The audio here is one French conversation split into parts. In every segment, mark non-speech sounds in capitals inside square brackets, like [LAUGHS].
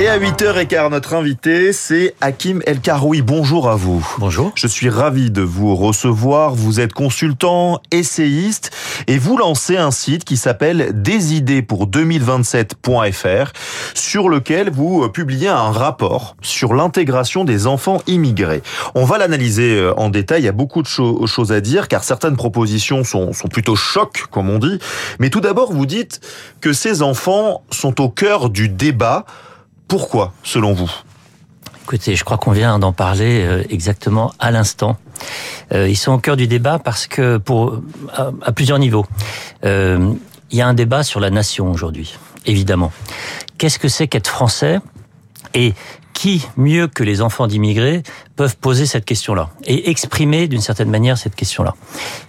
Et à 8h15, notre invité, c'est Hakim El Karoui. Bonjour à vous. Bonjour. Je suis ravi de vous recevoir. Vous êtes consultant, essayiste et vous lancez un site qui s'appelle Desidées pour 2027.fr sur lequel vous publiez un rapport sur l'intégration des enfants immigrés. On va l'analyser euh, en détail. Il y a beaucoup de choses à dire car certaines propositions sont, sont plutôt chocs, comme on dit. Mais tout d'abord, vous dites que ces enfants sont au cœur du débat. Pourquoi, selon vous? Écoutez, je crois qu'on vient d'en parler euh, exactement à l'instant. Euh, ils sont au cœur du débat parce que, pour à, plusieurs niveaux, euh, il y a un débat sur la nation aujourd'hui, évidemment. Qu'est-ce que c'est qu'être français? Et qui, mieux que les enfants d'immigrés, peuvent poser cette question-là et exprimer d'une certaine manière cette question-là?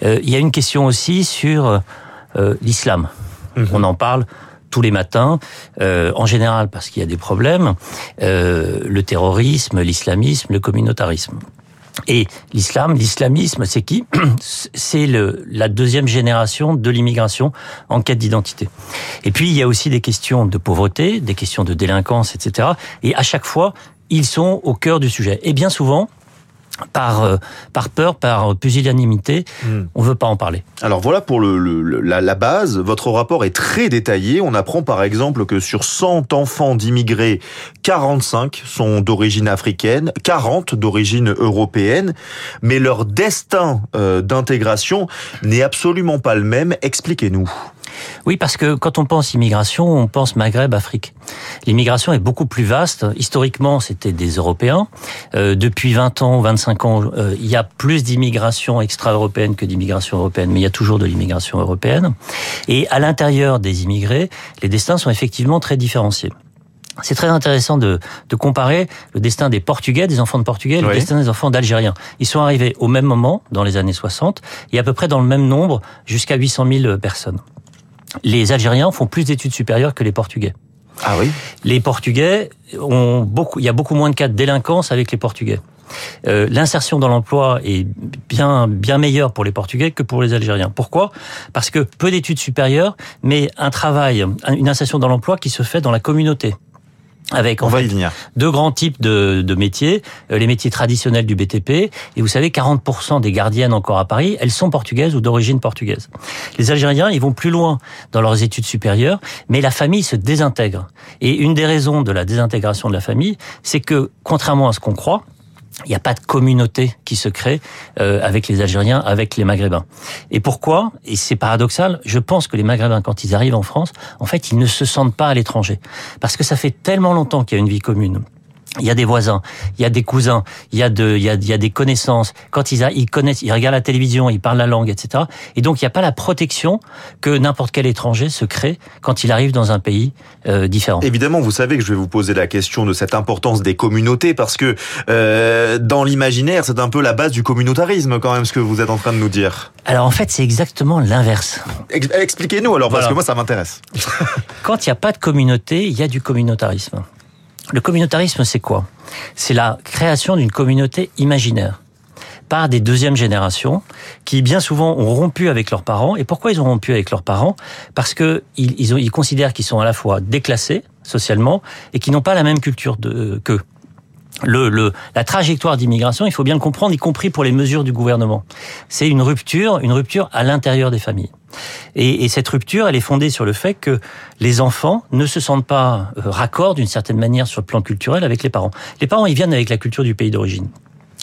Il y a une question aussi sur l'islam. Mhm. On en parle tous les matins, euh, en général parce qu'il y a des problèmes, euh, le terrorisme, l'islamisme, le communautarisme. Et l'islam, l'islamisme, c'est qui [CLEARS THROAT] C'est la deuxième génération de l'immigration en quête d'identité. Et puis il y a aussi des questions de pauvreté, des questions de délinquance, etc. Et à chaque fois, ils sont au cœur du sujet. Et bien souvent, par euh, par peur, par pusillanimité, hmm. on veut pas en parler. Alors voilà pour le, la, la, base. Votre rapport est très détaillé. On apprend par exemple que sur 100 enfants d'immigrés, 45 sont d'origine africaine, 40 d'origine européenne, mais leur destin euh, d'intégration n'est absolument pas le même. Expliquez-nous. Oui, parce que quand on pense immigration, on pense Maghreb, Afrique. L'immigration est beaucoup plus vaste. Historiquement, c'était des Européens. Euh, depuis 20 ans, 25 ans, euh, il y a plus d'immigration extra-européenne que d'immigration européenne, mais il y a toujours de l'immigration européenne. Et à l'intérieur des immigrés, les destins sont effectivement très différenciés. C'est très intéressant de, comparer le destin des Portugais, des enfants de Portugais, et le destin des enfants d'Algériens. Ils sont arrivés au même moment, dans les années 60, et à peu près dans le même nombre, jusqu'à 800 000 personnes les Algériens font plus d'études supérieures que les Portugais. Ah oui? Les Portugais ont beaucoup, il y a beaucoup moins de cas de délinquance avec les Portugais. Euh, l'insertion dans l'emploi est bien bien meilleure pour les Portugais que pour les Algériens. Pourquoi? Parce que peu d'études supérieures, mais un travail, une insertion dans l'emploi qui se fait dans la communauté avec On va y venir. deux grands types de, de, métiers, euh, les métiers traditionnels du BTP, et vous savez 40% des gardiennes encore à Paris, elles sont portugaises ou d'origine portugaise. Les Algériens, ils vont plus loin dans leurs études supérieures, mais la famille se désintègre. Et une des raisons de la désintégration de la famille, c'est que, contrairement à ce qu'on croit, il n'y a pas de communauté qui se crée euh, avec les Algériens, avec les Maghrébins. Et pourquoi? Et c'est paradoxal, je pense que les Maghrébins, quand ils arrivent en France, en fait, ils ne se sentent pas à l'étranger. Parce que ça fait tellement longtemps qu'il y a une vie commune il y a des voisins, il y a des cousins, il y a de, il y a, il y a des connaissances. Quand ils, a, ils connaissent, ils regardent la télévision, ils parlent la langue, etc. Et donc il n'y a pas la protection que n'importe quel étranger se crée quand il arrive dans un pays euh, différent. Évidemment, vous savez que je vais vous poser la question de cette importance des communautés parce que euh, dans l'imaginaire, c'est un peu la base du communautarisme quand même ce que vous êtes en train de nous dire. Alors en fait, c'est exactement l'inverse. Expliquez-nous alors parce que moi ça m'intéresse. quand il n'y a pas de communauté, il y a du communautarisme. Le communautarisme, c'est quoi? C'est la création d'une communauté imaginaire par des deuxièmes générations qui bien souvent ont rompu avec leurs parents. Et pourquoi ils ont rompu avec leurs parents? Parce que ils, considèrent qu'ils sont à la fois déclassés socialement et qui n'ont pas la même culture qu'eux. Le, le, la trajectoire d'immigration, il faut bien le comprendre, y compris pour les mesures du gouvernement. C'est une rupture, une rupture à l'intérieur des familles. Et, cette rupture, elle est fondée sur le fait que les enfants ne se sentent pas euh, raccords d'une certaine manière sur le plan culturel avec les parents. Les parents, ils viennent avec la culture du pays d'origine.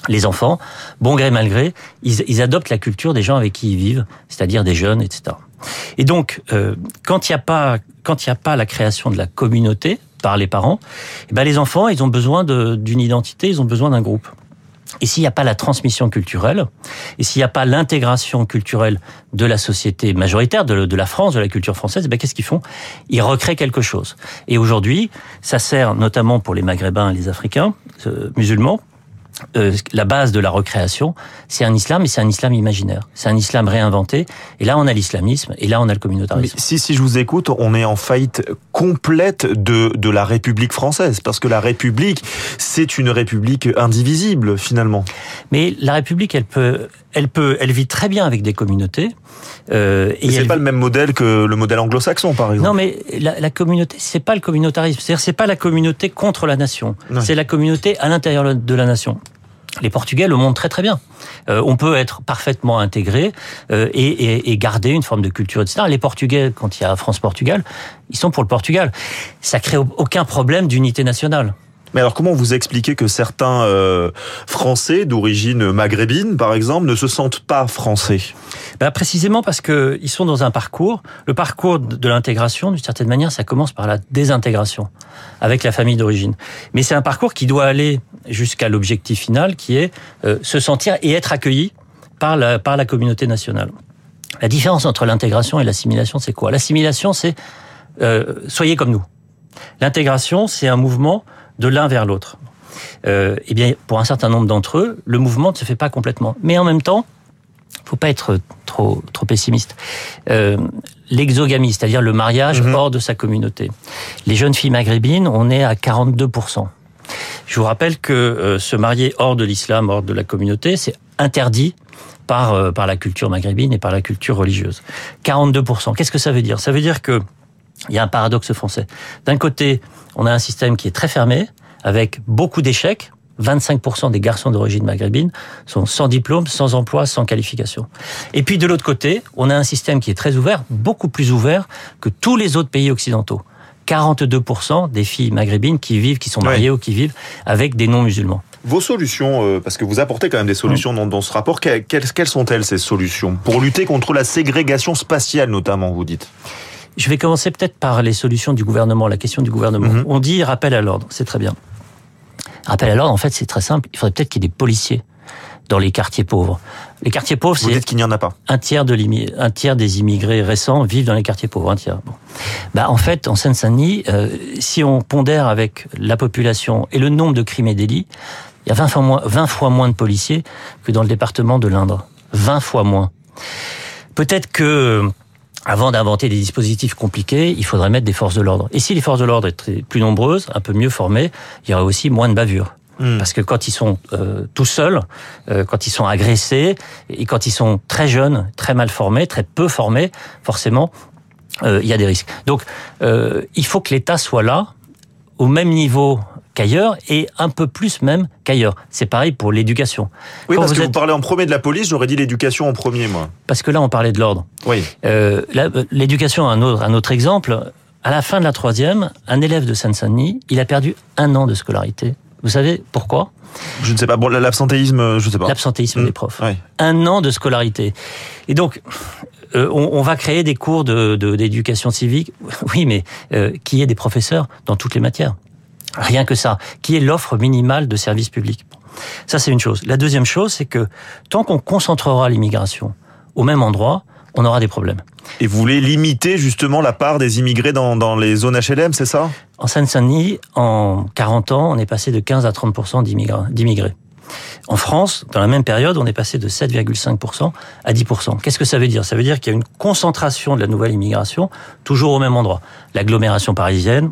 Les enfants, bon gré mal gré, ils, adoptent la culture des gens avec qui ils vivent, c'est-à-dire des jeunes, etc. Et donc, euh, quand il n'y a pas quand il n'y a pas la création de la communauté par les parents, eh ben les enfants, ils ont besoin d'une identité, ils ont besoin d'un groupe. Et s'il n'y a pas la transmission culturelle, et s'il n'y a pas l'intégration culturelle de la société majoritaire, de, la France, de la culture française, eh ben qu'est-ce qu'ils font? Ils recréent quelque chose. Et aujourd'hui, ça sert notamment pour les Maghrébins et les Africains euh, musulmans, euh, la base de la recréation, c'est un islam, mais c'est un islam imaginaire. C'est un islam réinventé. Et là, on a l'islamisme, et là, on a le communautarisme. Mais si, si je vous écoute, on est en faillite complète de, de la République française, parce que la République, c'est une République indivisible, finalement. Mais la République, elle peut, elle peut, elle vit très bien avec des communautés. Euh, et c'est pas le même modèle que le modèle anglo-saxon, par exemple. Non, mais la, la communauté, c'est pas le communautarisme. C'est-à-dire, c'est pas la communauté contre la nation. C'est la communauté à l'intérieur de la nation. Les Portugais le montrent très très bien. Euh, on peut être parfaitement intégré euh, et, et, et, garder une forme de culture, etc. Les Portugais, quand il y a France-Portugal, ils sont pour le Portugal. Ça crée aucun problème d'unité nationale. Mais alors comment vous expliquez que certains euh, Français d'origine maghrébine, par exemple, ne se sentent pas français? Ben Précisément parce que ils sont dans un parcours. Le parcours de l'intégration, d'une certaine manière, ça commence par la désintégration avec la famille d'origine. Mais c'est un parcours qui doit aller jusqu'à l'objectif final, qui est euh, se sentir et être accueilli par la, par la communauté nationale. La différence entre l'intégration et l'assimilation, c'est quoi? L'assimilation, c'est euh, soyez comme nous. L'intégration, c'est un mouvement de l'un vers l'autre. Euh, eh bien, pour un certain nombre d'entre eux, le mouvement ne se fait pas complètement. Mais en même temps, faut pas être trop trop pessimiste. Euh, L'exogamie, c'est-à-dire le mariage mmh. hors de sa communauté. Les jeunes filles maghrébines, on est à 42% Je vous rappelle que euh, se marier hors de l'islam, hors de la communauté, c'est interdit par euh, par la culture maghrébine et par la culture religieuse. 42% Qu'est-ce que ça veut dire? Ça veut dire que il y a un paradoxe français. D'un côté, on a un système qui est très fermé, avec beaucoup d'échecs. 25% des garçons d'origine maghrébine sont sans diplôme, sans emploi, sans qualification. Et puis de l'autre côté, on a un système qui est très ouvert, beaucoup plus ouvert que tous les autres pays occidentaux. 42% des filles maghrébines qui vivent, qui sont mariées ou qui vivent avec des non-musulmans. Vos solutions, euh, parce que vous apportez quand même des solutions dans, dans ce rapport, quelles, quelles sont-elles ces solutions? Pour lutter contre la ségrégation spatiale notamment, vous dites je vais commencer peut-être par les solutions du gouvernement, la question du gouvernement. -hmm. On dit rappel à l'ordre, c'est très bien. Rappel à l'ordre, en fait, c'est très simple. Il faudrait peut-être qu'il y ait des policiers dans les quartiers pauvres. Les quartiers pauvres, c'est qu'il n'y en a pas. Un tiers de un tiers des immigrés récents vivent dans les quartiers pauvres. Un tiers. Bon. Bah en fait, en Seine-Saint-Denis, euh, si on pondère avec la population et le nombre de crimes et délits, il y a 20 fois moins, 20 fois moins de policiers que dans le département de l'Indre. 20 fois moins. Peut-être que avant d'inventer des dispositifs compliqués, il faudrait mettre des forces de l'ordre. Et si les forces de l'ordre étaient plus nombreuses, un peu mieux formées, il y aurait aussi moins de bavures. Mmh. Parce que quand ils sont euh, tout seuls, euh, quand ils sont agressés, et quand ils sont très jeunes, très mal formés, très peu formés, forcément, euh, il y a des risques. Donc, euh, il faut que l'État soit là, au même niveau qu'ailleurs et un peu plus même qu'ailleurs. C'est pareil pour l'éducation. Oui, Quand parce vous que êtes... vous parlez en premier de la police, j'aurais dit l'éducation en premier, moi. Parce que là, on parlait de l'ordre. Oui. Euh, l'éducation, un autre, un autre exemple. À la fin de la troisième, un élève de Seine-Saint-Denis, il a perdu un an de scolarité. Vous savez pourquoi? Je ne sais pas. Bon, l'absentéisme, je ne sais pas. L'absentéisme Mmh. des profs. Oui. Un an de scolarité. Et donc, euh, on, on, va créer des cours d'éducation de, de, civique. [LAUGHS] Oui, mais euh, qui est des professeurs dans toutes les matières. Rien que ça. Qui est l'offre minimale de services publics. Ça, c'est une chose. La deuxième chose, c'est que tant qu'on concentrera l'immigration au même endroit, on aura des problèmes. Et vous voulez limiter justement la part des immigrés dans, dans les zones HLM, c'est ça? En Seine-Saint-Denis, en 40 ans, on est passé de 15 à 30% d'immigrés. En France, dans la même période, on est passé de 7,5% à 10%. Qu'est-ce que ça veut dire? Ça veut dire qu'il y a une concentration de la nouvelle immigration toujours au même endroit. L'agglomération parisienne,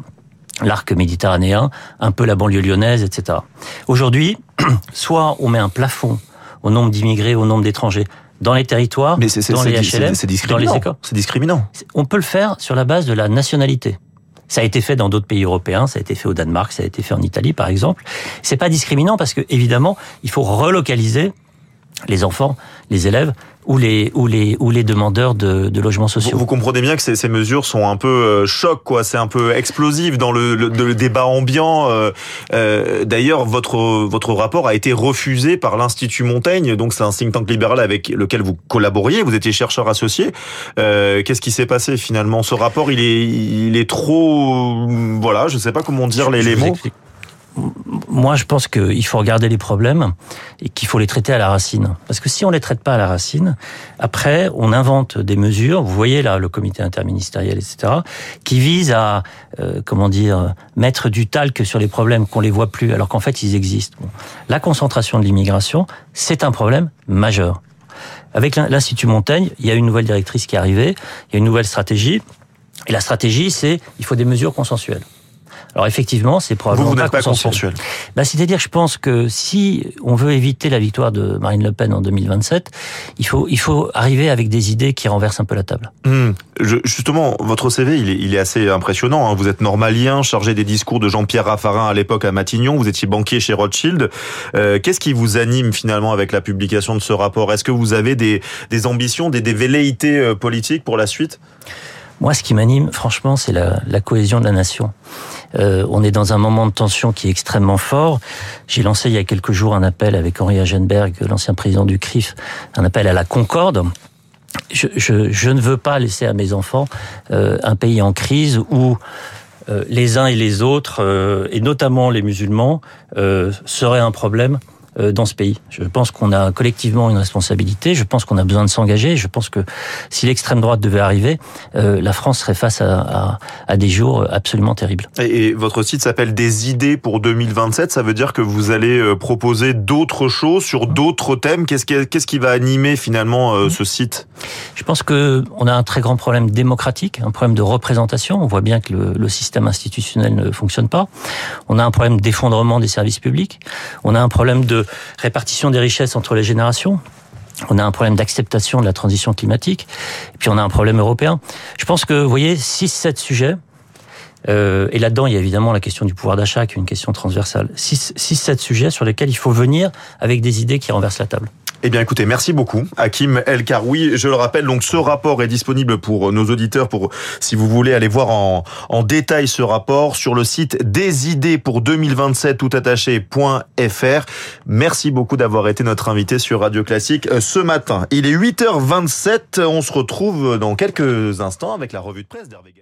l'arc méditerranéen, un peu la banlieue lyonnaise, etc. Aujourd'hui, [CLEARS THROAT] soit on met un plafond au nombre d'immigrés, au nombre d'étrangers dans les territoires, Mais dans les HLM, dans les écoles. C'est discriminant. On peut le faire sur la base de la nationalité. Ça a été fait dans d'autres pays européens, ça a été fait au Danemark, ça a été fait en Italie par exemple. C'est pas discriminant parce que évidemment, il faut relocaliser les enfants, les élèves ou les ou les ou les demandeurs de, de logements sociaux. Vous, vous, comprenez bien que ces, ces mesures sont un peu euh, choc, quoi. C'est un peu explosif dans le, le, le débat ambiant. Euh, euh, D'ailleurs, votre votre rapport a été refusé par l'Institut Montaigne, donc c'est un think tank libéral avec lequel vous collaboriez. Vous étiez chercheur associé. Euh, Qu'est-ce qui s'est passé finalement? Ce rapport, il est il est trop, voilà, je sais pas comment dire les, les mots. Explique moi, je pense qu'il faut regarder les problèmes et qu'il faut les traiter à la racine. Parce que si on les traite pas à la racine, après, on invente des mesures. Vous voyez là, le comité interministériel, etc., qui visent à, euh, comment dire, mettre du talc sur les problèmes qu'on les voit plus, alors qu'en fait, ils existent. La concentration de l'immigration, c'est un problème majeur. Avec l'Institut Montaigne, il y a une nouvelle directrice qui est arrivée, il y a une nouvelle stratégie. Et la stratégie, c'est il faut des mesures consensuelles. Alors effectivement, c'est probablement vous, vous n'êtes pas, consensuel. Bah, c'est-à-dire, je pense que si on veut éviter la victoire de Marine Le Pen en 2027, il faut il faut arriver avec des idées qui renversent un peu la table. Hmm. Je, justement, votre CV, il est, il est assez impressionnant. Hein. Vous êtes normalien, chargé des discours de Jean-Pierre Raffarin à l'époque à Matignon. Vous étiez banquier chez Rothschild. Euh, Qu'est-ce qui vous anime finalement avec la publication de ce rapport? Est-ce que vous avez des, des ambitions, des, des velléités euh, politiques pour la suite? Moi, ce qui m'anime, franchement, c'est la, la, cohésion de la nation. Euh, on est dans un moment de tension qui est extrêmement fort. J'ai lancé il y a quelques jours un appel avec Henri Agenberg, l'ancien président du CRIF, un appel à la concorde. Je, je, je ne veux pas laisser à mes enfants euh, un pays en crise où euh, les uns et les autres, euh, et notamment les musulmans, euh, seraient un problème dans ce pays. Je pense qu'on a collectivement une responsabilité. Je pense qu'on a besoin de s'engager. Je pense que si l'extrême droite devait arriver, euh, la France serait face à, à, à, des jours absolument terribles. Et, et votre site s'appelle Des idées pour 2027. Ça veut dire que vous allez euh, proposer d'autres choses sur d'autres thèmes. Qu'est-ce qui, qu'est-ce qui va animer finalement euh, ce site? Je pense que on a un très grand problème démocratique, un problème de représentation. On voit bien que le, le système institutionnel ne fonctionne pas. On a un problème d'effondrement des services publics. On a un problème de répartition des richesses entre les générations. On a un problème d'acceptation de la transition climatique. Et puis on a un problème européen. Je pense que, vous voyez, 6-7 sujets. Euh, et là-dedans, il y a évidemment la question du pouvoir d'achat, qui est une question transversale. 6-7 sujets sur lesquels il faut venir avec des idées qui renversent la table. Eh bien, écoutez, merci beaucoup, Hakim El Karoui. Je le rappelle, donc ce rapport est disponible pour nos auditeurs, pour si vous voulez aller voir en, en détail ce rapport sur le site des idées pour 2027 toutattaché.fr. Merci beaucoup d'avoir été notre invité sur Radio Classique euh, ce matin. Il est 8h27. On se retrouve dans quelques instants avec la revue de presse d'Hervé